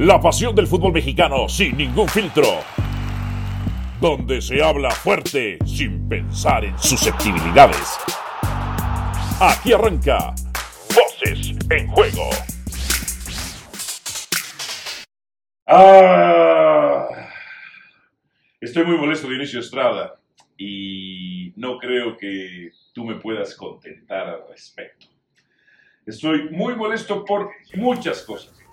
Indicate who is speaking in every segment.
Speaker 1: La pasión del fútbol mexicano sin ningún filtro. Donde se habla fuerte sin pensar en susceptibilidades. Aquí arranca Voces en Juego.
Speaker 2: Ah, estoy muy molesto, Dionisio Estrada, y no creo que tú me puedas contentar al respecto. Estoy muy molesto por muchas cosas.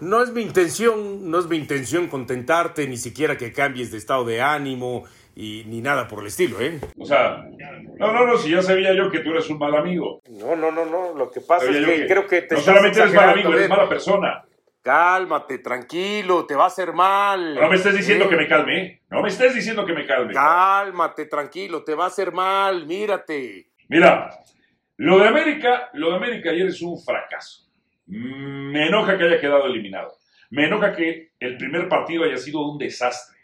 Speaker 3: No es mi intención, no es mi intención contentarte, ni siquiera que cambies de estado de ánimo y ni nada por el estilo, ¿eh?
Speaker 2: O sea, no, no, no, si ya sabía yo que tú eres un mal amigo.
Speaker 3: No, no, no, no, lo que pasa
Speaker 2: Sabía
Speaker 3: es que, creo que te
Speaker 2: no solamente eres mal amigo, eres
Speaker 3: ¿eh?
Speaker 2: mala persona.
Speaker 3: Cálmate, tranquilo, te va a hacer mal.
Speaker 2: No me estés diciendo
Speaker 3: ¿eh?
Speaker 2: que me calme, ¿eh? No me estés diciendo que me calme.
Speaker 3: Cálmate, tranquilo, te va a hacer mal, mírate.
Speaker 2: Mira, lo de América, lo de América ayer es un fracaso. Me enoja que haya quedado eliminado. Me enoja que el primer partido haya sido un desastre.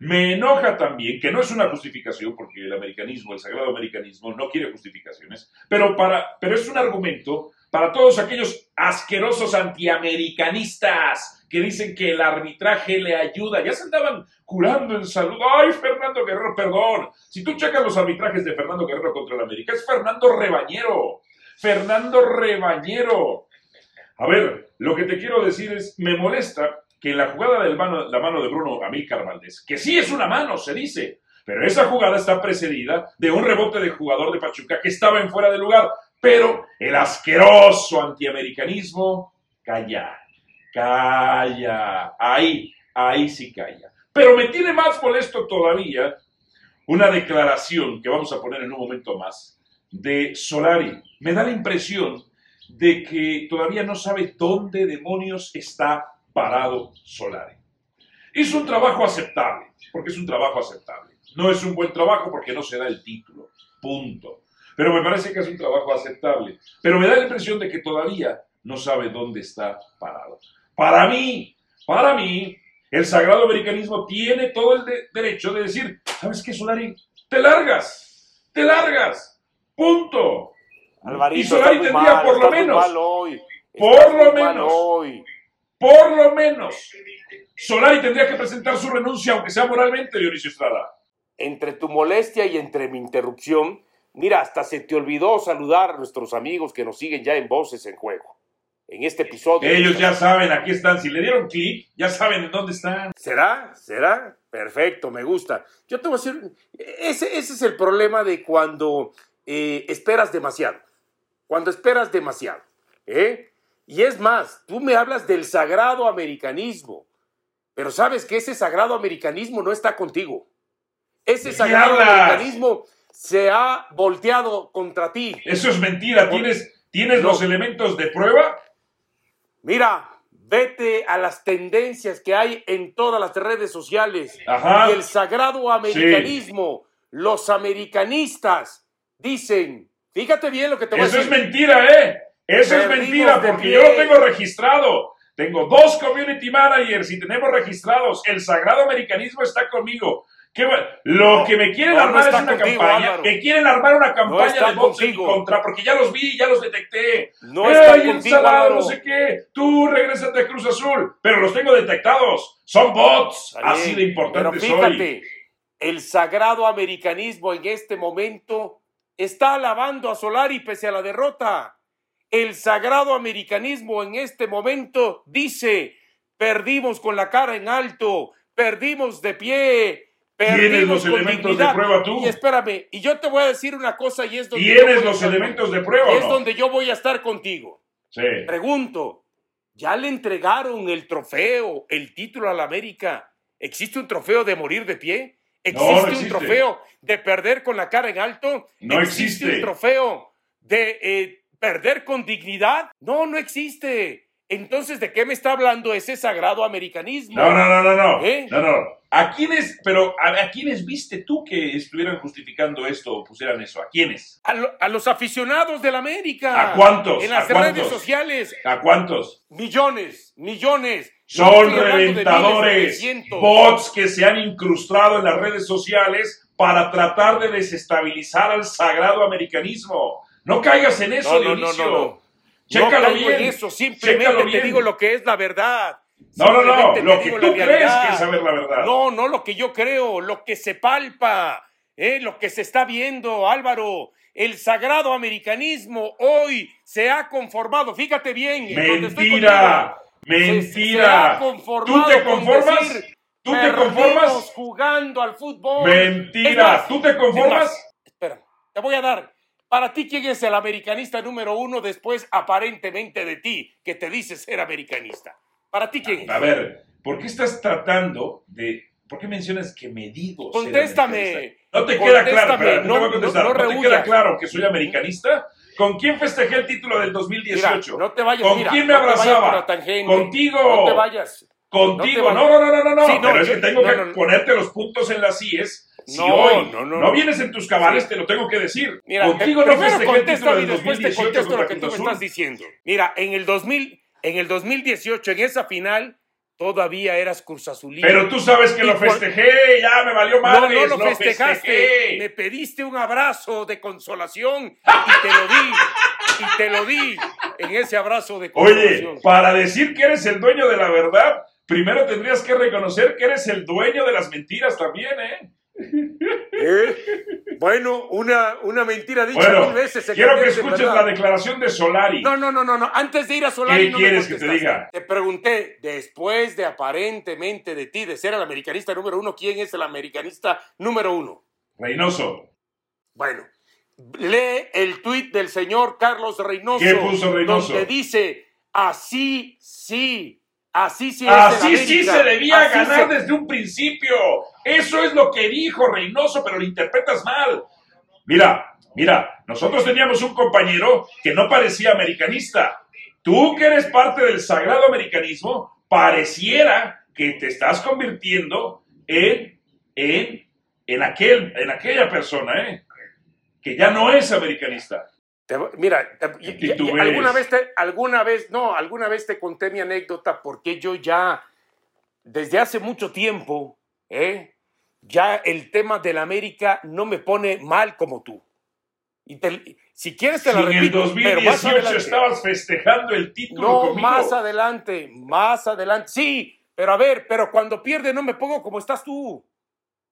Speaker 2: Me enoja también, que no es una justificación, porque el americanismo, el sagrado americanismo, no quiere justificaciones, pero, para, pero es un argumento para todos aquellos asquerosos antiamericanistas que dicen que el arbitraje le ayuda. Ya se andaban curando en salud. Ay, Fernando Guerrero, perdón. Si tú checas los arbitrajes de Fernando Guerrero contra el América, es Fernando Rebañero. Fernando Rebañero. A ver, lo que te quiero decir es, me molesta que en la jugada del mano, la mano de Bruno Amílcar Valdés, que sí es una mano, se dice, pero esa jugada está precedida de un rebote de jugador de Pachuca que estaba en fuera de lugar, pero el asqueroso antiamericanismo, calla, calla, ahí, ahí sí calla. Pero me tiene más molesto todavía una declaración que vamos a poner en un momento más de Solari. Me da la impresión de que todavía no sabe dónde demonios está parado Solari. Hizo un trabajo aceptable, porque es un trabajo aceptable. No es un buen trabajo porque no se da el título, punto. Pero me parece que es un trabajo aceptable. Pero me da la impresión de que todavía no sabe dónde está parado. Para mí, para mí, el sagrado americanismo tiene todo el de- derecho de decir, ¿sabes qué, Solari? Te largas, te largas, punto.
Speaker 3: Alvarito,
Speaker 2: Y Solari
Speaker 3: muy
Speaker 2: tendría por lo menos, por lo menos. por lo menos, Solari tendría que presentar su renuncia, aunque sea moralmente, Dionisio Estrada.
Speaker 3: Entre tu molestia y entre mi interrupción, mira, hasta se te olvidó saludar a nuestros amigos que nos siguen ya en Voces en Juego. En este episodio.
Speaker 2: Ellos ya saben, aquí están. Si le dieron clic, ya saben en dónde están.
Speaker 3: ¿Será? ¿Será? Perfecto, me gusta. Yo te voy a decir, ese, ese es el problema de cuando eh, esperas demasiado. Cuando esperas demasiado. ¿eh? Y es más, tú me hablas del sagrado americanismo, pero sabes que ese sagrado americanismo no está contigo. Ese
Speaker 2: ¿De qué
Speaker 3: sagrado
Speaker 2: hablas?
Speaker 3: americanismo se ha volteado contra ti.
Speaker 2: Eso es mentira. ¿Tienes, ¿tienes
Speaker 3: No.
Speaker 2: los elementos de prueba?
Speaker 3: Mira, vete a las tendencias que hay en todas las redes sociales.
Speaker 2: Ajá.
Speaker 3: Y el sagrado americanismo, los americanistas dicen, fíjate bien lo que te voy a
Speaker 2: Eso es
Speaker 3: decir.
Speaker 2: mentira, ¿eh? Eso es
Speaker 3: Perdimos
Speaker 2: mentira,
Speaker 3: de
Speaker 2: porque yo lo tengo registrado. Tengo dos community managers y tenemos registrados. El sagrado americanismo está conmigo. ¿Qué va- Lo
Speaker 3: No,
Speaker 2: que me quieren
Speaker 3: no, no
Speaker 2: armar
Speaker 3: está
Speaker 2: es una
Speaker 3: contigo,
Speaker 2: campaña.
Speaker 3: Álvaro.
Speaker 2: Me quieren armar una campaña
Speaker 3: está
Speaker 2: de votos en
Speaker 3: contigo.
Speaker 2: contra, porque ya los vi, ya los detecté.
Speaker 3: No está
Speaker 2: ¡Ey,
Speaker 3: contigo,
Speaker 2: ensalada,
Speaker 3: Álvaro.
Speaker 2: no sé qué! Tú regrésate a Cruz Azul, pero los tengo detectados. Son bots.
Speaker 3: Está
Speaker 2: Así de importante
Speaker 3: Pero
Speaker 2: soy.
Speaker 3: fíjate, el sagrado americanismo en este momento está alabando a Solari pese a la derrota. El sagrado americanismo en este momento dice, perdimos con la cara en alto, perdimos de pie,
Speaker 2: ¿Tienes los elementos de
Speaker 3: dignidad".
Speaker 2: prueba tú?
Speaker 3: Y espérame, y yo te voy a decir una cosa y es donde yo
Speaker 2: ¿Tienes los elementos de prueba
Speaker 3: es
Speaker 2: no?
Speaker 3: donde yo voy a estar contigo.
Speaker 2: Sí.
Speaker 3: Pregunto, ¿ya le entregaron el trofeo, el título a la América? ¿Existe un trofeo de morir de pie? ¿Existe,
Speaker 2: no
Speaker 3: un
Speaker 2: existe.
Speaker 3: trofeo de perder con la cara en alto?
Speaker 2: No
Speaker 3: ¿Existe
Speaker 2: existe.
Speaker 3: un trofeo de eh, perder con dignidad? No, no existe. Entonces, ¿de qué me está hablando ese sagrado americanismo?
Speaker 2: No, no, no, no, no.
Speaker 3: ¿Eh?
Speaker 2: No, no. ¿A quiénes, pero a, a quiénes viste tú que estuvieran justificando esto o pusieran eso? ¿A quiénes?
Speaker 3: A, lo- a los aficionados del América.
Speaker 2: ¿A cuántos?
Speaker 3: En
Speaker 2: ¿A
Speaker 3: las
Speaker 2: cuántos?
Speaker 3: redes sociales.
Speaker 2: ¿A cuántos?
Speaker 3: Millones, millones.
Speaker 2: Son reventadores, bots que se han incrustado en las redes sociales para tratar de desestabilizar al sagrado americanismo. No caigas en eso,
Speaker 3: No, no, no, no, no.
Speaker 2: Chécalo bien.
Speaker 3: en eso, simplemente te digo lo que es la verdad.
Speaker 2: No, no, no, lo que tú crees que es saber la verdad.
Speaker 3: No, no lo que yo creo, lo que se palpa, ¿eh? lo que se está viendo, Álvaro. El sagrado americanismo hoy se ha conformado, fíjate bien. estoy
Speaker 2: Mentira.
Speaker 3: Se-. Se,
Speaker 2: ¿Tú te
Speaker 3: con
Speaker 2: conformas?
Speaker 3: decir,
Speaker 2: ¿Tú te
Speaker 3: "Perdimos
Speaker 2: conformas?
Speaker 3: jugando al fútbol.
Speaker 2: Mentira.
Speaker 3: Más,
Speaker 2: ¿Tú te conformas?
Speaker 3: más, espera, te voy a dar. Para ti, ¿quién es el americanista número uno después, aparentemente, de ti, que te dices ser americanista? Para ti, ¿quién es?
Speaker 2: A ver, ¿por qué estás tratando de... ¿Por qué mencionas que me digo
Speaker 3: Contéstame.
Speaker 2: No te queda claro,
Speaker 3: no-
Speaker 2: te voy a contestar.
Speaker 3: no-
Speaker 2: ¿No,
Speaker 3: no
Speaker 2: te queda claro que soy americanista? ¿Con quién festejé el título del
Speaker 3: Mira,
Speaker 2: 2018?
Speaker 3: no te vayas,
Speaker 2: ¿Con
Speaker 3: mira,
Speaker 2: quién me
Speaker 3: no
Speaker 2: abrazaba? Contigo.
Speaker 3: No te vayas.
Speaker 2: Contigo.
Speaker 3: No
Speaker 2: No, no, no, no.
Speaker 3: Sí, no,
Speaker 2: Pero es que tengo
Speaker 3: no,
Speaker 2: que ponerte los puntos en las IES. Si
Speaker 3: No,
Speaker 2: hoy
Speaker 3: no, no,
Speaker 2: no,
Speaker 3: no.
Speaker 2: vienes en tus cabales,
Speaker 3: Sí.
Speaker 2: te lo tengo que decir.
Speaker 3: Mira,
Speaker 2: Contigo
Speaker 3: te-
Speaker 2: no festejé el título del
Speaker 3: y después te
Speaker 2: 2018
Speaker 3: contesto lo que tú me estás diciendo. Mira, en el 2000, en el 2018, en esa final, todavía eras Cruz Azulino.
Speaker 2: Pero tú sabes que
Speaker 3: Y
Speaker 2: lo festejé, ya me valió
Speaker 3: No,
Speaker 2: madres,
Speaker 3: no lo festejaste.
Speaker 2: festejé.
Speaker 3: Me pediste un abrazo de consolación y te lo di. Y te lo di en ese abrazo de
Speaker 2: Oye,
Speaker 3: consolación.
Speaker 2: para decir que eres el dueño de la verdad, primero tendrías que reconocer que eres el dueño de las mentiras también, ¿eh?
Speaker 3: ¿Eh? Bueno, una, una mentira dicha
Speaker 2: Bueno,
Speaker 3: mil veces se
Speaker 2: quiero que escuches la declaración de Solari.
Speaker 3: No, no, no, no, no. Antes de ir a Solari,
Speaker 2: ¿Qué
Speaker 3: no me
Speaker 2: quieres que te diga?
Speaker 3: Te pregunté, después de aparentemente de ti, de ser el americanista número uno, ¿quién es el americanista número uno?
Speaker 2: Reynoso.
Speaker 3: Bueno, lee el tuit del señor Carlos Reynoso.
Speaker 2: ¿Qué puso Reynoso?
Speaker 3: Donde dice, así sí, así sí es
Speaker 2: Así sí se debía
Speaker 3: así
Speaker 2: ganar
Speaker 3: se-
Speaker 2: desde un principio. Eso es lo que dijo Reynoso, pero lo interpretas mal. Mira, mira, nosotros teníamos un compañero que no parecía americanista. Tú que eres parte del sagrado americanismo, pareciera que te estás convirtiendo en, en, en, aquel, en aquella persona, ¿eh? Que ya no es americanista.
Speaker 3: Te- mira, te- y- alguna vez te, alguna vez, no, alguna vez te conté mi anécdota porque yo ya, desde hace mucho tiempo, ¿eh? Ya el tema de la América no me pone mal como tú. Y te- si quieres te
Speaker 2: Si
Speaker 3: la
Speaker 2: en el
Speaker 3: repito, pero más
Speaker 2: 2018
Speaker 3: adelante.
Speaker 2: estabas festejando el título
Speaker 3: No,
Speaker 2: conmigo.
Speaker 3: más adelante, más adelante. Sí, pero a ver, pero cuando pierde no me pongo como estás tú.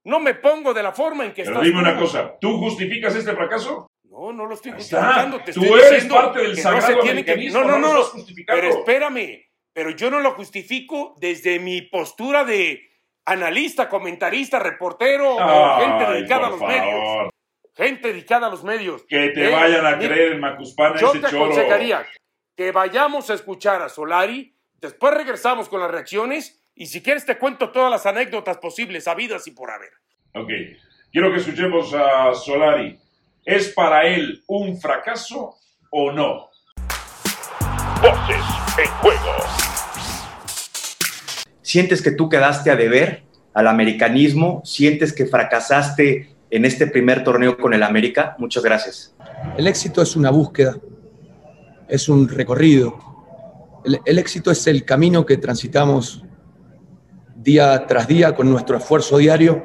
Speaker 3: No me pongo de la forma en que
Speaker 2: Pero
Speaker 3: estás
Speaker 2: dime
Speaker 3: tú.
Speaker 2: una cosa, ¿tú justificas este fracaso?
Speaker 3: No, no lo estoy justificando. Te
Speaker 2: Tú
Speaker 3: estoy
Speaker 2: eres parte del sagrado
Speaker 3: se tiene que- No, no,
Speaker 2: no
Speaker 3: no. Pero espérame. Pero yo no lo justifico desde mi postura de analista, comentarista, reportero, o gente
Speaker 2: Ay,
Speaker 3: dedicada a los medios. Gente dedicada a los medios.
Speaker 2: Que te
Speaker 3: Eh,
Speaker 2: vayan a
Speaker 3: mira,
Speaker 2: creer en Macuspana
Speaker 3: Yo
Speaker 2: ese
Speaker 3: te
Speaker 2: choro.
Speaker 3: aconsejaría que vayamos a escuchar a Solari, después regresamos con las reacciones y si quieres te cuento todas las anécdotas posibles, habidas y por haber.
Speaker 2: Ok, quiero que escuchemos a Solari. ¿Es para él un fracaso o no?
Speaker 1: Voces en juego.
Speaker 4: ¿Sientes que tú quedaste a deber al americanismo? ¿Sientes que fracasaste en este primer torneo con el América? Muchas gracias.
Speaker 5: El éxito es una búsqueda, es un recorrido. El, el éxito es el camino que transitamos día tras día con nuestro esfuerzo diario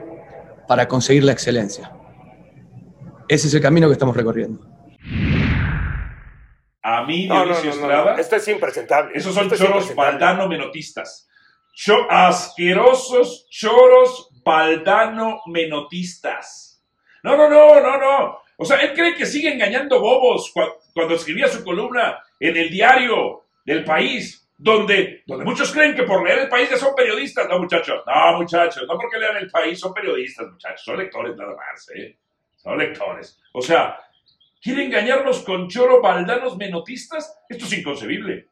Speaker 5: para conseguir la excelencia. Ese es el camino que estamos recorriendo.
Speaker 2: A mí,
Speaker 3: No, no,
Speaker 2: Dionisio
Speaker 3: no, no,
Speaker 2: Estrada,
Speaker 3: no. Esto es impresentable.
Speaker 2: esos son
Speaker 3: es
Speaker 2: choros
Speaker 3: impresentable.
Speaker 2: baldano-menotistas. Cho- asquerosos choros baldano-menotistas. No, no, no, no, no. O sea, él cree que sigue engañando bobos cua- cuando escribía su columna en el diario del país, donde, donde muchos creen que por leer el país ya son periodistas. No, muchachos, no, muchachos, no porque lean el país son periodistas, muchachos, son lectores nada más, ¿eh? Son lectores. O sea, ¿quiere engañarnos con choro baldanos menotistas? Esto es inconcebible.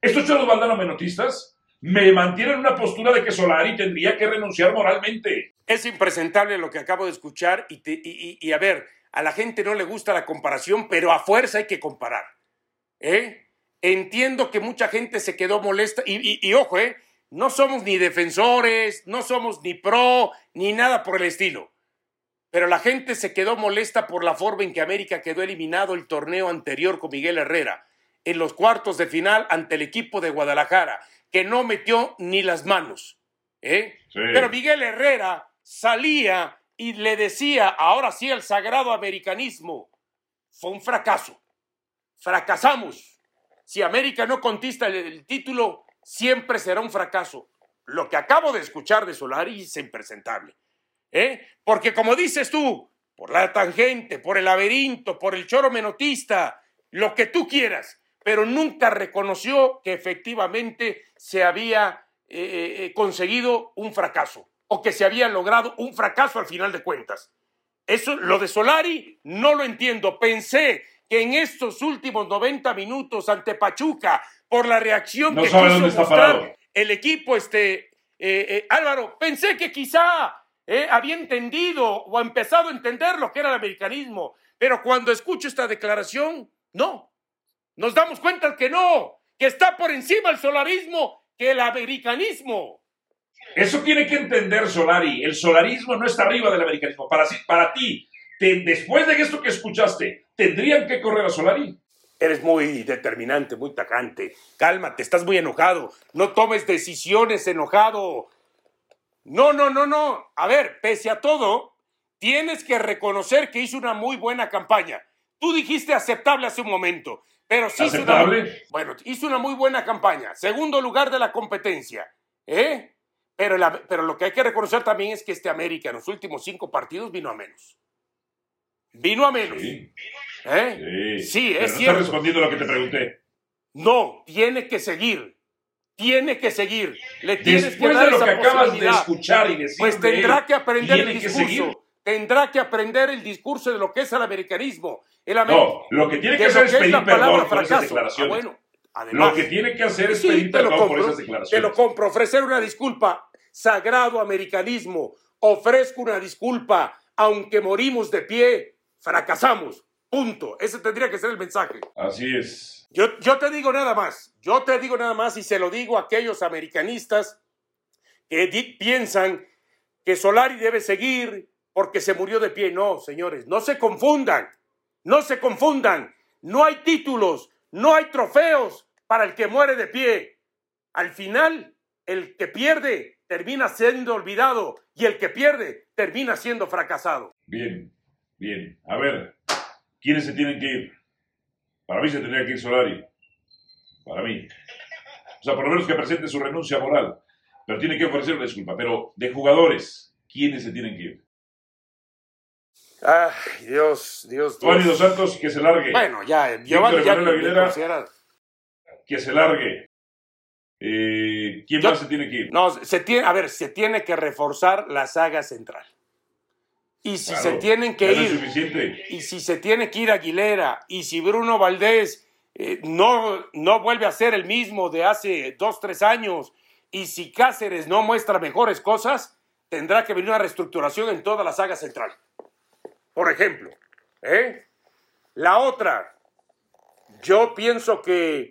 Speaker 2: Estos choros baldanos menotistas me mantienen en una postura de que Solari tendría que renunciar moralmente.
Speaker 3: Es impresentable lo que acabo de escuchar y, te- y- y- a ver, a la gente no le gusta la comparación, pero a fuerza hay que comparar. ¿eh? Entiendo que mucha gente se quedó molesta y ojo, ¿eh? no somos ni defensores, no somos ni pro, ni nada por el estilo. Pero la gente se quedó molesta por la forma en que América quedó eliminado el torneo anterior con Miguel Herrera en los cuartos de final ante el equipo de Guadalajara, que no metió ni las manos. ¿eh?
Speaker 2: Sí.
Speaker 3: Pero Miguel Herrera salía y le decía, ahora sí, el sagrado americanismo. Fue un fracaso. Fracasamos. Si América no conquista el, el título, siempre será un fracaso. lo que acabo de escuchar de Solari es impresentable. ¿eh? Porque como dices tú, por la tangente, por el laberinto, por el choro menotista, lo que tú quieras, pero nunca reconoció que efectivamente se había eh, eh, conseguido un fracaso o que se había logrado un fracaso al final de cuentas. Eso, lo de Solari, no lo entiendo. Pensé que en estos últimos 90 minutos ante Pachuca, por la reacción
Speaker 2: No
Speaker 3: que quiso mostrar
Speaker 2: parado.
Speaker 3: el equipo, este, eh, eh, Álvaro, pensé que quizá eh, había entendido o empezado a entender lo que era el americanismo, pero cuando escucho esta declaración, no. Nos damos cuenta que no, que está por encima el solarismo que el americanismo.
Speaker 2: Eso tiene que entender Solari. El solarismo no está arriba del americanismo. Para, sí- para ti, te- después de esto que escuchaste, ¿tendrían que correr a Solari?
Speaker 3: Eres muy determinante, muy tajante. Cálmate, estás muy enojado. No tomes decisiones enojado. No, no, no, no. A ver, pese a todo, tienes que reconocer que hizo una muy buena campaña. Tú dijiste aceptable hace un momento, pero sí hizo una,
Speaker 2: ¿Aceptable?
Speaker 3: bueno, hizo una muy buena campaña. Segundo lugar de la competencia. ¿Eh? Pero, la- pero lo que hay que reconocer también es que este América en los últimos cinco partidos vino a menos. Vino a menos.
Speaker 2: Sí,
Speaker 3: ¿Eh?
Speaker 2: sí.
Speaker 3: Es
Speaker 2: no
Speaker 3: cierto.
Speaker 2: estás respondiendo lo que te pregunté.
Speaker 3: No, tiene que seguir. Tiene que seguir. Le tienes
Speaker 2: Después
Speaker 3: que dar
Speaker 2: de lo
Speaker 3: esa
Speaker 2: que acabas de escuchar y decir
Speaker 3: Pues tendrá que aprender el discurso. Tendrá que aprender el discurso de lo que es el americanismo. El
Speaker 2: No, lo que tiene que hacer es
Speaker 3: que
Speaker 2: pedir
Speaker 3: la palabra
Speaker 2: perdón por esas
Speaker 3: fracaso.
Speaker 2: declaraciones.
Speaker 3: Ah, bueno, además,
Speaker 2: Lo que tiene que hacer es
Speaker 3: sí,
Speaker 2: pedir
Speaker 3: te lo
Speaker 2: perdón por
Speaker 3: compro,
Speaker 2: esas
Speaker 3: te
Speaker 2: declaraciones.
Speaker 3: lo compro. Ofrecer una disculpa. Sagrado americanismo. Ofrezco una disculpa. Aunque morimos de pie, fracasamos. Punto. Ese tendría que ser el mensaje.
Speaker 2: Así es.
Speaker 3: Yo, yo te digo nada más, yo te digo nada más y se lo digo a aquellos americanistas que piensan que Solari debe seguir porque se murió de pie. No, señores, no se confundan, no se confundan. No hay títulos, no hay trofeos para el que muere de pie. Al final, el que pierde termina siendo olvidado y el que pierde termina siendo fracasado.
Speaker 2: Bien, bien. A ver, ¿quiénes se tienen que ir? Para mí se tendría que ir Solari. Para mí. O sea, por lo menos que presente su renuncia moral. Pero tiene que ofrecer una disculpa. Pero de jugadores, ¿quiénes se tienen que ir?
Speaker 3: Ay, Dios, Dios,
Speaker 2: Giovanni
Speaker 3: Dios.
Speaker 2: Dos Santos, que se largue.
Speaker 3: Bueno, ya, Giovanni ya
Speaker 2: Aguilera. Que se largue. Eh, ¿Quién
Speaker 3: Yo-
Speaker 2: más se tiene que ir?
Speaker 3: No, se tiene, a ver, se tiene que reforzar la saga central. Y si
Speaker 2: Claro,
Speaker 3: se tienen que ir,
Speaker 2: suficiente.
Speaker 3: y si se tiene que ir Aguilera, y si Bruno Valdés eh, no, no vuelve a ser el mismo de hace dos, tres años, y si Cáceres no muestra mejores cosas, tendrá que venir una reestructuración en toda la saga central. Por ejemplo, ¿eh? La otra, yo pienso que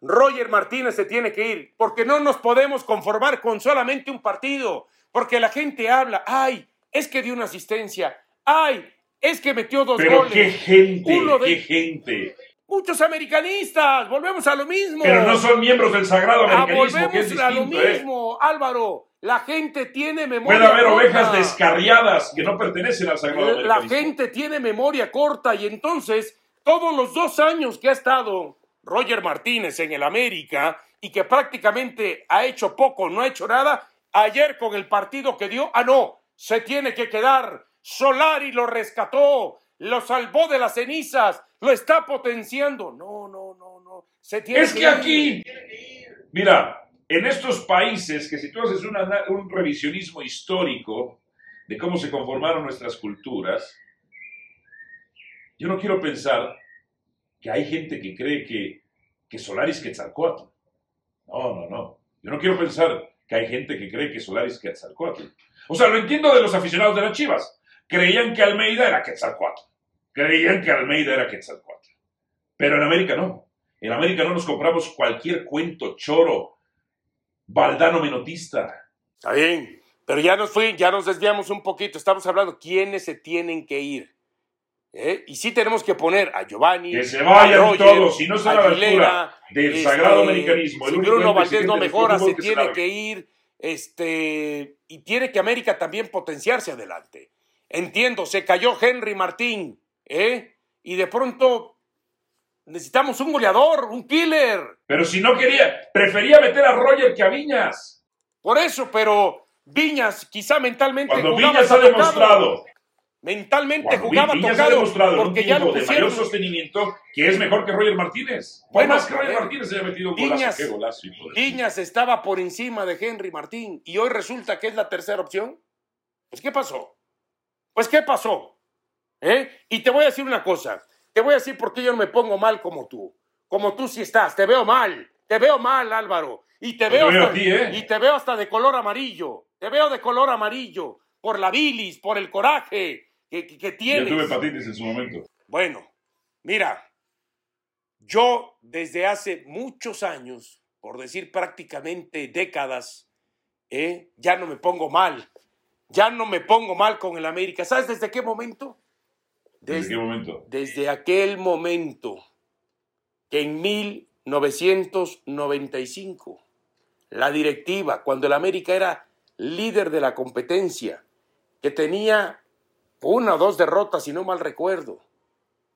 Speaker 3: Roger Martínez se tiene que ir, porque no nos podemos conformar con solamente un partido, porque la gente habla, ay, es que dio una asistencia, ay, es que metió dos
Speaker 2: Pero
Speaker 3: goles.
Speaker 2: qué gente,
Speaker 3: Uno de-
Speaker 2: qué gente.
Speaker 3: Muchos americanistas, volvemos a lo mismo.
Speaker 2: Pero no son miembros del sagrado
Speaker 3: Ah,
Speaker 2: americanismo, que es
Speaker 3: volvemos a lo
Speaker 2: distinto, ¿eh?
Speaker 3: mismo, Álvaro. La gente tiene memoria
Speaker 2: Puede haber
Speaker 3: corta.
Speaker 2: ovejas descarriadas que no pertenecen al sagrado
Speaker 3: La gente tiene memoria corta y entonces todos los dos años que ha estado Roger Martínez en el América y que prácticamente ha hecho poco, no ha hecho nada, ayer con el partido que dio, ah no, se tiene que quedar. Solari lo rescató, lo salvó de las cenizas, lo está potenciando. No, no, no, no. Se tiene
Speaker 2: Es que
Speaker 3: ir.
Speaker 2: aquí, mira, en estos países que si tú haces un revisionismo histórico de cómo se conformaron nuestras culturas, yo no quiero pensar que hay gente que cree que, que Solari es Quetzalcóatl. No, no, no. Yo no quiero pensar que hay gente que cree que Solari es Quetzalcóatl. O sea, lo entiendo de los aficionados de las Chivas. Creían que Almeida era Quetzalcóatl. Creían que Almeida era Quetzalcóatl. Pero en América no. En América no nos compramos cualquier cuento choro, baldano menotista.
Speaker 3: Está bien, pero ya nos fui, ya nos desviamos un poquito. Estamos hablando quiénes se tienen que ir. ¿Eh? Y sí tenemos que poner a Giovanni.
Speaker 2: Que se vayan
Speaker 3: a Roger,
Speaker 2: todos, si no la altura del
Speaker 3: este,
Speaker 2: sagrado americanismo. el
Speaker 3: Si Bruno Valdés no mejora, se
Speaker 2: que
Speaker 3: tiene que ir. Este, y tiene que América también potenciarse adelante. Entiendo, se cayó Henry Martín, ¿eh? Y de pronto necesitamos un goleador, un killer.
Speaker 2: Pero si no quería, prefería meter a Roger que a Viñas.
Speaker 3: Por eso, pero Viñas quizá mentalmente
Speaker 2: Cuando
Speaker 3: jugaba
Speaker 2: Viñas ha demostrado,
Speaker 3: Mentalmente
Speaker 2: cuando
Speaker 3: jugaba
Speaker 2: Viñas ha
Speaker 3: tocado
Speaker 2: demostrado en un
Speaker 3: porque ya lo
Speaker 2: de mayor sostenimiento que es mejor que Roger Martínez. No
Speaker 3: Bueno,
Speaker 2: más que Roger
Speaker 3: ver,
Speaker 2: Martínez se haya metido un golazo. Qué
Speaker 3: Viñas estaba por encima de Henry Martín y hoy resulta que es la tercera opción. Pues ¿qué pasó? Pues ¿qué pasó? ¿Eh? Y te voy a decir una cosa. Te voy a decir por qué yo no me pongo mal como tú. Como tú sí estás. Te veo mal. Te veo mal, Álvaro. Y te veo, hasta,
Speaker 2: ti, ¿eh?
Speaker 3: y te veo hasta de color amarillo. Te veo de color amarillo. Por la bilis, por el coraje que, que- que
Speaker 2: Yo
Speaker 3: tienes.
Speaker 2: tuve hepatitis en su momento.
Speaker 3: Bueno, mira, yo desde hace muchos años, por decir prácticamente décadas, ¿eh? ya no me pongo mal. Ya no me pongo mal con el América. ¿Sabes desde qué momento?
Speaker 2: ¿Desde qué momento?
Speaker 3: desde aquel momento que en 1995 la directiva, cuando el América era líder de la competencia, que tenía una o dos derrotas, si no mal recuerdo,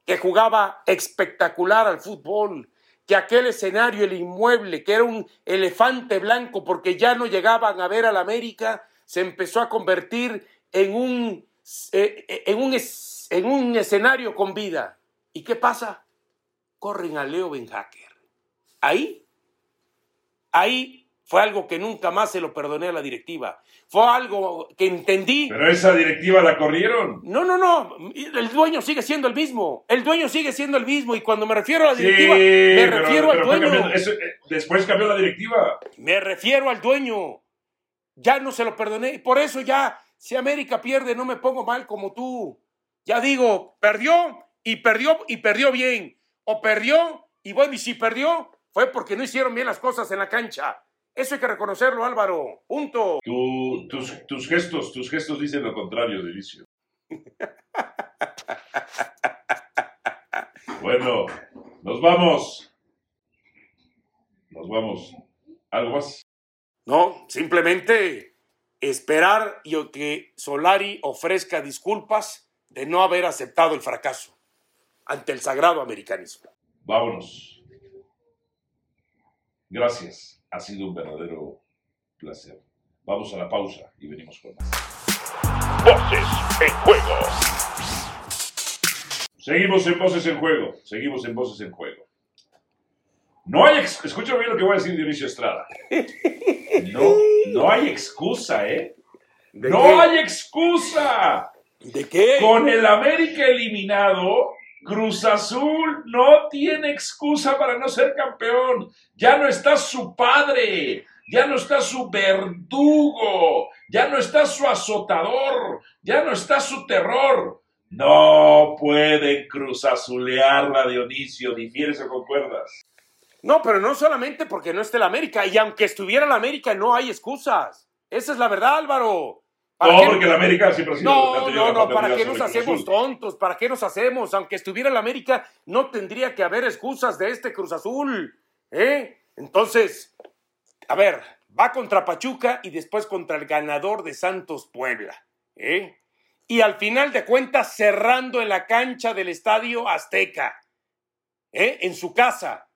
Speaker 3: que jugaba espectacular al fútbol, que aquel escenario, el inmueble, que era un elefante blanco porque ya no llegaban a ver al América, se empezó a convertir en un, en un, en un escenario con vida. ¿Y qué pasa? Corren a Leo Benhacker. Ahí, ahí fue algo que nunca más se lo perdoné a la directiva. Fue algo que entendí.
Speaker 2: Pero esa directiva la corrieron.
Speaker 3: No, no, no. El dueño sigue siendo el mismo. El dueño sigue siendo el mismo. Y cuando me refiero a la
Speaker 2: Sí,
Speaker 3: directiva, me
Speaker 2: pero-
Speaker 3: refiero
Speaker 2: pero
Speaker 3: al dueño.
Speaker 2: Eso, eh, después cambió la directiva.
Speaker 3: Me refiero al dueño. Ya no se lo perdoné. Y por eso ya, si América pierde, no me pongo mal como tú. Ya digo, perdió y perdió y perdió bien. O perdió y bueno, y si perdió, fue porque no hicieron bien las cosas en la cancha. Eso hay que reconocerlo, Álvaro. Punto.
Speaker 2: Tu- tus, tus gestos, tus gestos dicen lo contrario, Delicio. Bueno, nos vamos. Nos vamos. ¿Algo más?
Speaker 3: No, simplemente esperar y que Solari ofrezca disculpas de no haber aceptado el fracaso ante el sagrado americanismo.
Speaker 2: Vámonos. Gracias. Ha sido un verdadero placer. Vamos a la pausa y venimos con más.
Speaker 1: Voces en juego.
Speaker 2: Seguimos en Voces en Juego. Seguimos en Voces en Juego. No hay... Escucha bien lo que voy a decir Dionisio Estrada. No, no hay excusa, ¿eh?
Speaker 3: ¿De
Speaker 2: ¡No
Speaker 3: qué?
Speaker 2: hay excusa!
Speaker 3: ¿De qué?
Speaker 2: Con el América eliminado, Cruz Azul no tiene excusa para no ser campeón. Ya no está su padre, ya no está su verdugo, ya no está su azotador, ya no está su terror. No pueden Cruz Azulearla, Dionisio, difieres o concuerdas.
Speaker 3: No, pero no solamente porque no esté el América. Y aunque estuviera el América, no hay excusas. Esa es la verdad, Álvaro. ¿Para
Speaker 2: No,
Speaker 3: qué-
Speaker 2: porque el América siempre ha sido.
Speaker 3: No, no,
Speaker 2: la
Speaker 3: no, ¿para qué nos hacemos tontos? ¿Para qué nos hacemos? Aunque estuviera el América, no tendría que haber excusas de este Cruz Azul. ¿Eh? Entonces, a ver, va contra Pachuca y después contra el ganador de Santos Puebla. ¿Eh? Y al final de cuentas, cerrando en la cancha del Estadio Azteca. ¿Eh? En su casa.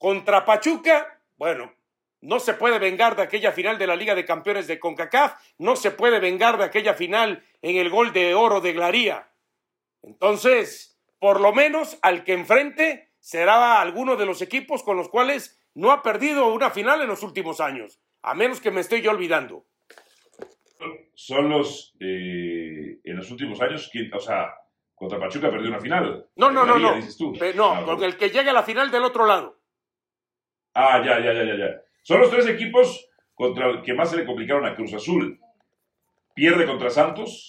Speaker 3: Contra Pachuca, bueno, no se puede vengar de aquella final de la Liga de Campeones de CONCACAF, no se puede vengar de aquella final en el gol de oro de Glaría. Entonces, por lo menos al que enfrente será alguno de los equipos con los cuales no ha perdido una final en los últimos años, a menos que me esté yo olvidando.
Speaker 2: Son los. eh, en los últimos años, ¿quién- o sea, contra Pachuca perdió una final.
Speaker 3: No, no, no, no.
Speaker 2: dices tú.
Speaker 3: Pe- No, con el que llegue a la final del otro lado.
Speaker 2: Ah, ya, ya, ya, ya, ya. Son los tres equipos contra el que más se le complicaron a Cruz Azul. Pierde contra Santos,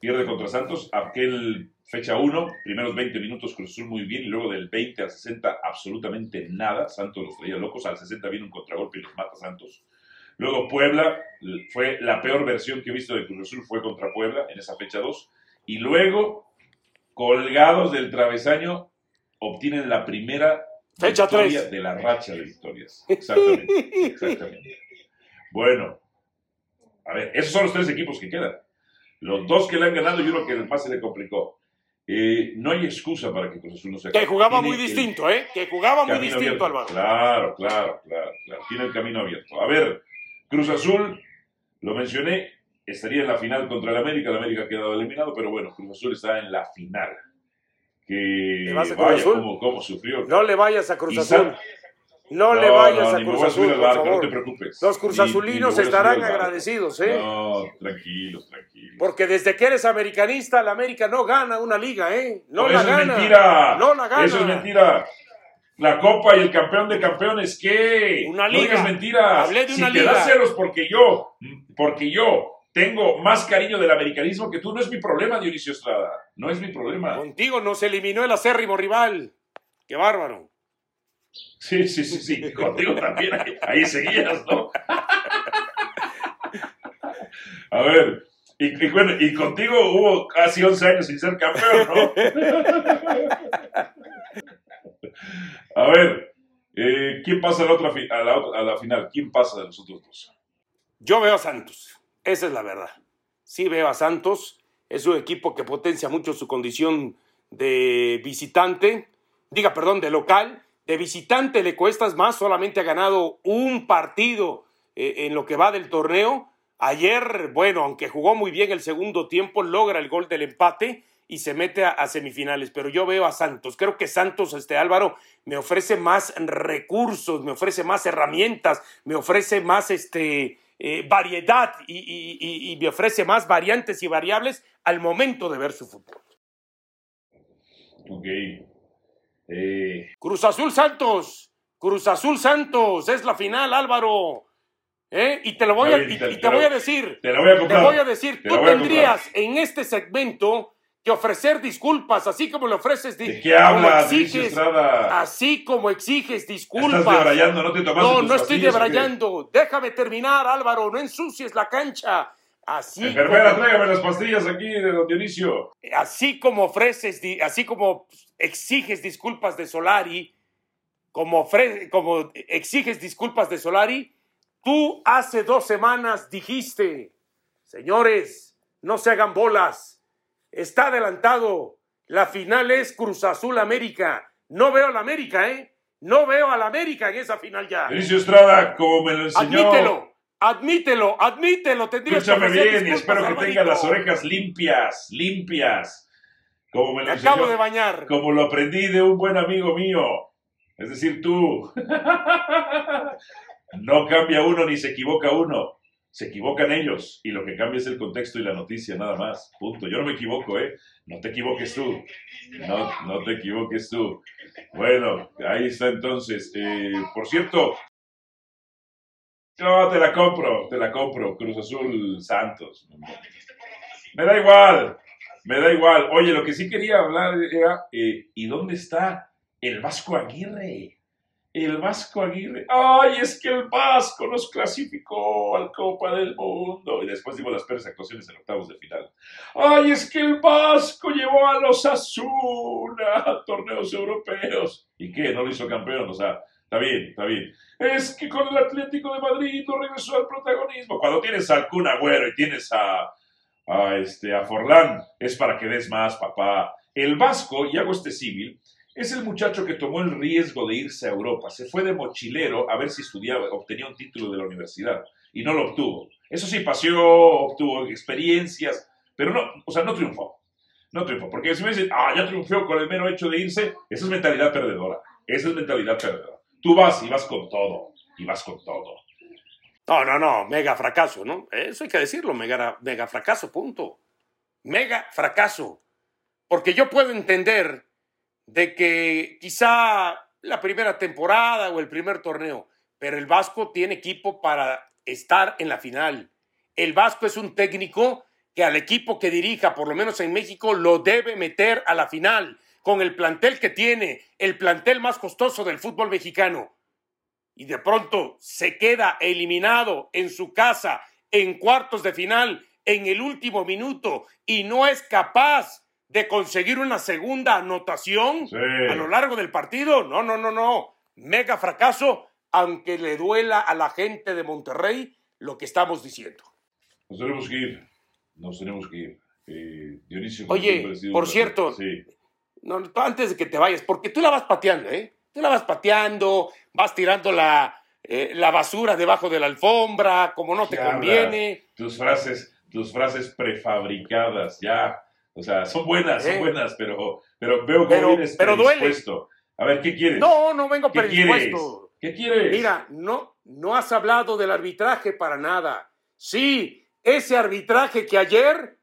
Speaker 2: pierde contra Santos, aquel fecha 1, primeros 20 minutos Cruz Azul muy bien, y luego del 20 al 60 absolutamente nada, Santos los traía locos, al 60 viene un contragolpe y los mata Santos. Luego Puebla, fue la peor versión que he visto de Cruz Azul, fue contra Puebla en esa fecha 2, y luego, colgados del travesaño, obtienen la primera
Speaker 3: Fecha
Speaker 2: victoria
Speaker 3: tres.
Speaker 2: de la racha de victorias. Exactamente, exactamente. Bueno, a ver, esos son los tres equipos que quedan. Los dos que le han ganado, yo creo que el más se le complicó. Eh, no hay excusa para que Cruz Azul no sea
Speaker 3: Que jugaba
Speaker 2: Tiene
Speaker 3: muy distinto, ¿eh? Que jugaba muy distinto. Álvaro.
Speaker 2: Claro, claro, claro, claro. Tiene el camino abierto. A ver, Cruz Azul Lo mencioné, estaría en la final contra el América, el América ha quedado eliminado, pero bueno, Cruz Azul está en la final. Que
Speaker 3: ¿Te vas a Cruz
Speaker 2: vaya,
Speaker 3: Azul?
Speaker 2: cómo, cómo sufrió.
Speaker 3: No le vayas a Cruz Azul. No, le vayas
Speaker 2: no,
Speaker 3: a Cruz
Speaker 2: a
Speaker 3: Azul,
Speaker 2: al
Speaker 3: por
Speaker 2: barco, no
Speaker 3: favor.
Speaker 2: te preocupes.
Speaker 3: Los
Speaker 2: Ni-
Speaker 3: cruzazulinos
Speaker 2: ni me voy a subir
Speaker 3: estarán agradecidos, ¿eh?
Speaker 2: No, tranquilos, tranquilos.
Speaker 3: Porque desde que eres americanista, la América no gana una liga, ¿eh? No,
Speaker 2: No,
Speaker 3: la
Speaker 2: eso
Speaker 3: gana.
Speaker 2: es mentira.
Speaker 3: No la gana.
Speaker 2: Eso es mentira. La Copa y el campeón de campeones, ¿qué?
Speaker 3: Una
Speaker 2: No
Speaker 3: liga.
Speaker 2: digas mentiras.
Speaker 3: Hablé de
Speaker 2: si
Speaker 3: una
Speaker 2: te
Speaker 3: liga.
Speaker 2: das celos porque yo, porque yo tengo más cariño del americanismo que tú, no es mi problema, Dionisio Estrada. No es mi problema.
Speaker 3: Contigo nos eliminó el acérrimo rival. Qué bárbaro.
Speaker 2: Sí, sí, sí, sí. Contigo también. Ahí, ahí seguías, ¿no? A ver. Y, y bueno, y contigo hubo casi 11 años sin ser campeón, ¿no? A ver, eh, ¿quién pasa a la, otra fi- a, la, otra- a la final? ¿Quién pasa de los otros dos?
Speaker 3: Yo veo a Santos. Esa es la verdad. Sí veo a Santos. Es un equipo que potencia mucho su condición de visitante. Diga, perdón, de local. De visitante le cuestas más. Solamente ha ganado un partido eh, en lo que va del torneo. Ayer, bueno, aunque jugó muy bien el segundo tiempo, logra el gol del empate y se mete a, a semifinales. Pero yo veo a Santos. Creo que Santos, este Álvaro, me ofrece más recursos, me ofrece más herramientas, me ofrece más este, eh, variedad y, y- y- y me ofrece más variantes y variables al momento de ver su fútbol.
Speaker 2: Ok. Eh,
Speaker 3: Cruz Azul Santos, Cruz Azul Santos, es la final, Álvaro. ¿Eh? Y te lo voy a, decir,
Speaker 2: te voy a
Speaker 3: te
Speaker 2: comprar.
Speaker 3: voy a decir, tú tendrías en este segmento que ofrecer disculpas, así como le ofreces
Speaker 2: ¿De qué hablas,
Speaker 3: exiges, así como exiges
Speaker 2: Estás
Speaker 3: disculpas.
Speaker 2: debrayando, no te tomaste
Speaker 3: No, no estoy debrayando. Déjame terminar, Álvaro. No ensucies la cancha. Así
Speaker 2: Enfermera,
Speaker 3: como,
Speaker 2: tráigame las pastillas aquí de don Dionisio.
Speaker 3: así como ofreces, así como exiges disculpas de Solari, como, ofre- como exiges disculpas de Solari, tú hace dos semanas dijiste, señores, no se hagan bolas. Está adelantado. La final es Cruz Azul América. No veo a la América, ¿eh? No veo a la América en esa final ya.
Speaker 2: Dionisio Estrada, como me lo enseñó.
Speaker 3: Admítelo, admítelo, admítelo. Tendrías que
Speaker 2: Escúchame
Speaker 3: ofrecer
Speaker 2: bien espero que tenga las orejas limpias, limpias. Como me lo
Speaker 3: acabo
Speaker 2: enseñó,
Speaker 3: de bañar.
Speaker 2: como lo aprendí de un buen amigo mío. Es decir, tú. No cambia uno ni se equivoca uno. Se equivocan ellos y lo que cambia es el contexto y la noticia, nada más. Punto. Yo no me equivoco, ¿eh? No te equivoques tú. No, no te equivoques tú. Bueno, ahí está entonces. Eh, por cierto, no, te la compro, te la compro. Cruz Azul Santos. Me da igual, me da igual. Oye, lo que sí quería hablar era, eh, ¿y dónde está el Vasco Aguirre? El Vasco Aguirre. Ay, es que el Vasco nos clasificó al Copa del Mundo. Y después dimos las peores actuaciones en octavos de final. Ay, es que el Vasco llevó a los Asuna a torneos europeos. ¿Y qué? No lo hizo campeón. O sea, está bien, está bien. Es que con el Atlético de Madrid no regresó al protagonismo. Cuando tienes al Kun Agüero y tienes a, a, este, a Forlán, es para que des más, papá. El Vasco, y hago este símil, es el muchacho que tomó el riesgo de irse a Europa. Se fue de mochilero a ver si estudiaba, obtenía un título de la universidad y no lo obtuvo. Eso sí, paseó, obtuvo experiencias, pero no, o sea, no triunfó. No triunfó. Porque si me dicen, ah, ya triunfó con el mero hecho de irse, esa es mentalidad perdedora. Esa es mentalidad perdedora. Tú vas y vas con todo. Y vas con todo.
Speaker 3: No, no, no, mega fracaso, ¿no? Eso hay que decirlo, mega, mega fracaso, punto. Mega fracaso. Porque yo puedo entender de que quizá la primera temporada o el primer torneo, pero el Vasco tiene equipo para estar en la final. El Vasco es un técnico que al equipo que dirija, por lo menos en México, lo debe meter a la final, con el plantel que tiene, el plantel más costoso del fútbol mexicano y de pronto se queda eliminado en su casa en cuartos de final en el último minuto y no es capaz de conseguir una segunda anotación
Speaker 2: Sí.
Speaker 3: a lo largo del partido, no, no, no, no, mega fracaso, aunque le duela a la gente de Monterrey lo que estamos diciendo.
Speaker 2: Nos tenemos que ir. Nos tenemos que ir. Eh, Dionisio.
Speaker 3: Oye, por cierto,
Speaker 2: Sí.
Speaker 3: No, antes de que te vayas, porque tú la vas pateando, ¿eh? Tú la vas pateando, vas tirando la, eh, la basura debajo de la alfombra, como no te
Speaker 2: ¿Qué
Speaker 3: conviene.
Speaker 2: Tus frases, tus frases prefabricadas, ya. O sea, son buenas, son buenas, pero, pero veo que
Speaker 3: Pero-
Speaker 2: vienes
Speaker 3: pero duele.
Speaker 2: predispuesto. A ver, ¿qué quieres?
Speaker 3: No, no vengo
Speaker 2: ¿Qué quieres?
Speaker 3: predispuesto.
Speaker 2: ¿Qué quieres?
Speaker 3: Mira, no, no has hablado del arbitraje para nada. Sí, ese arbitraje que ayer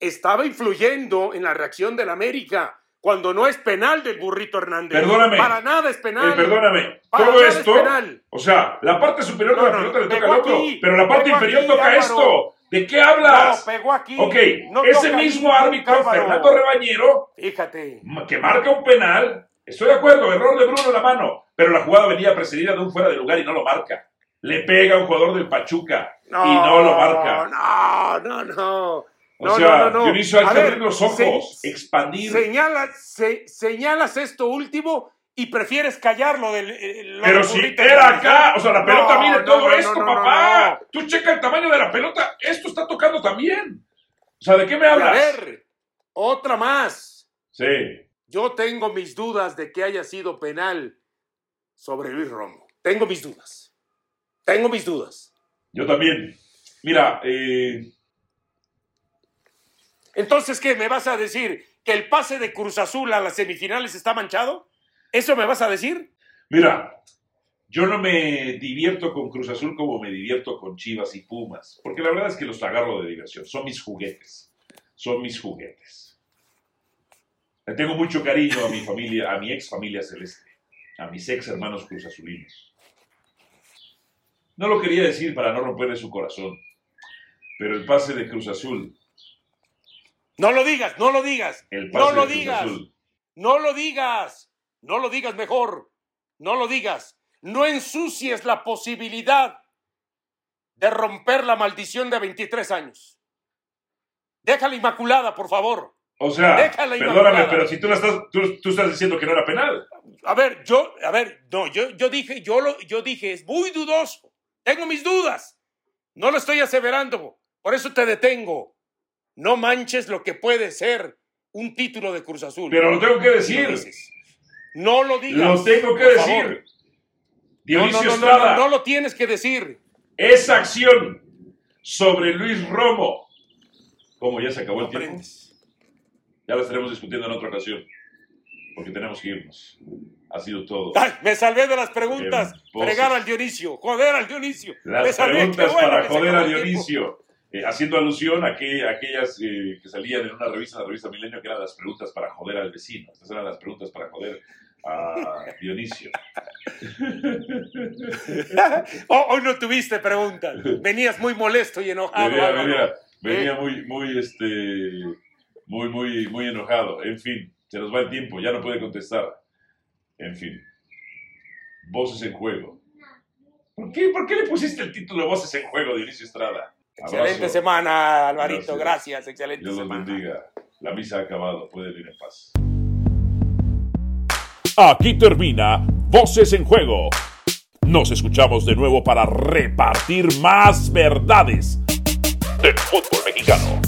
Speaker 3: estaba influyendo en la reacción del América, cuando no es penal del burrito Hernández.
Speaker 2: Perdóname.
Speaker 3: Para nada es penal.
Speaker 2: Eh, perdóname,
Speaker 3: Para
Speaker 2: todo
Speaker 3: es
Speaker 2: esto,
Speaker 3: penal.
Speaker 2: o sea, la parte superior
Speaker 3: No,
Speaker 2: de la
Speaker 3: no,
Speaker 2: pelota le toca al otro,
Speaker 3: aquí,
Speaker 2: pero la parte inferior
Speaker 3: aquí,
Speaker 2: toca
Speaker 3: Álvaro.
Speaker 2: esto. ¿De qué
Speaker 3: No,
Speaker 2: hablas?
Speaker 3: pegó aquí.
Speaker 2: ok,
Speaker 3: No
Speaker 2: ese mismo
Speaker 3: aquí,
Speaker 2: árbitro. Fernando Rebañero,
Speaker 3: Fíjate.
Speaker 2: que marca un penal, estoy de acuerdo, error de Bruno en la mano, pero la jugada venía precedida de un fuera de lugar y no lo marca. Le pega a un jugador del Pachuca y no lo marca.
Speaker 3: No, no, no.
Speaker 2: O
Speaker 3: No,
Speaker 2: sea,
Speaker 3: no, no, no.
Speaker 2: Dionisio, hay
Speaker 3: A
Speaker 2: que
Speaker 3: ver,
Speaker 2: abrir los ojos,
Speaker 3: se-
Speaker 2: expandir.
Speaker 3: Señalas, se- señalas esto último y prefieres callarlo del. eh, lo
Speaker 2: Pero
Speaker 3: del
Speaker 2: si era acá,
Speaker 3: ¿eh?
Speaker 2: o sea, la
Speaker 3: No,
Speaker 2: pelota mide
Speaker 3: no,
Speaker 2: todo
Speaker 3: no,
Speaker 2: esto,
Speaker 3: no, no,
Speaker 2: papá.
Speaker 3: no.
Speaker 2: Tú checa el tamaño de la pelota, esto está tocando también. O sea, ¿de qué me
Speaker 3: Y a
Speaker 2: hablas?
Speaker 3: ver, otra más.
Speaker 2: Sí,
Speaker 3: Yo tengo mis dudas de que haya sido penal sobre Luis Romo. Tengo mis dudas. Tengo mis dudas.
Speaker 2: yo también. Mira, eh,
Speaker 3: Entonces, ¿qué? ¿Me vas a decir que el pase de Cruz Azul a las semifinales está manchado? ¿Eso me vas a decir?
Speaker 2: mira, yo no me divierto con Cruz Azul como me divierto con Chivas y Pumas, porque la verdad es que los agarro de diversión. Son mis juguetes, son mis juguetes. Le tengo mucho cariño a mi familia, a mi ex familia celeste, a mis ex hermanos Cruz Azulinos. No lo quería decir para no romperle su corazón, pero el pase de Cruz Azul,
Speaker 3: No lo digas, no lo digas.
Speaker 2: el pase
Speaker 3: No lo
Speaker 2: de Cruz
Speaker 3: digas.
Speaker 2: Azul,
Speaker 3: No lo digas. No lo digas mejor. No lo digas. No ensucies la posibilidad de romper la maldición de 23 años. Déjala inmaculada, por favor.
Speaker 2: O sea,
Speaker 3: Déjala
Speaker 2: perdóname,
Speaker 3: inmaculada.
Speaker 2: pero si tú, la estás, tú, tú estás diciendo que no era penal.
Speaker 3: A ver, yo, a ver, no, yo, yo dije, yo lo, yo dije, es muy dudoso. Tengo mis dudas. No lo estoy aseverando. Por eso te detengo. No manches lo que puede ser un título de Cruz Azul.
Speaker 2: Pero lo tengo que decir.
Speaker 3: No lo digas.
Speaker 2: Lo tengo que decir. Dionisio
Speaker 3: no, no,
Speaker 2: Estrada,
Speaker 3: no, no lo tienes que decir.
Speaker 2: esa acción sobre Luis Romo, como ya se acabó el tiempo, ya la estaremos discutiendo en otra ocasión, porque tenemos que irnos. Ha sido todo.
Speaker 3: Ay, me salvé de las preguntas. Fregar al Dionisio. Joder al Dionisio. me
Speaker 2: Las
Speaker 3: salvé.
Speaker 2: preguntas
Speaker 3: bueno
Speaker 2: para joder a. Dionisio. Eh, haciendo alusión a, que, a aquellas eh, que salían en una revista, la revista Milenio, que eran las preguntas para joder al vecino. Estas eran las preguntas para joder a Dionisio.
Speaker 3: Oh, hoy no tuviste preguntas. Venías muy molesto y enojado.
Speaker 2: venía,
Speaker 3: Álvaro.
Speaker 2: venía- venía
Speaker 3: Eh.
Speaker 2: muy, muy, este, muy, muy, muy enojado. En fin, se nos va el tiempo, ya no puede contestar. En fin, voces en juego. ¿Por qué, por qué le pusiste el título Voces en juego, Dionisio Estrada?
Speaker 3: Excelente
Speaker 2: Abrazo.
Speaker 3: semana, Alvarito.
Speaker 2: Gracias.
Speaker 3: Gracias. Excelente
Speaker 2: Dios los
Speaker 3: semana.
Speaker 2: bendiga. La misa ha acabado, pueden ir en paz.
Speaker 1: Aquí termina Voces en Juego. Nos escuchamos de nuevo para repartir más verdades del fútbol mexicano.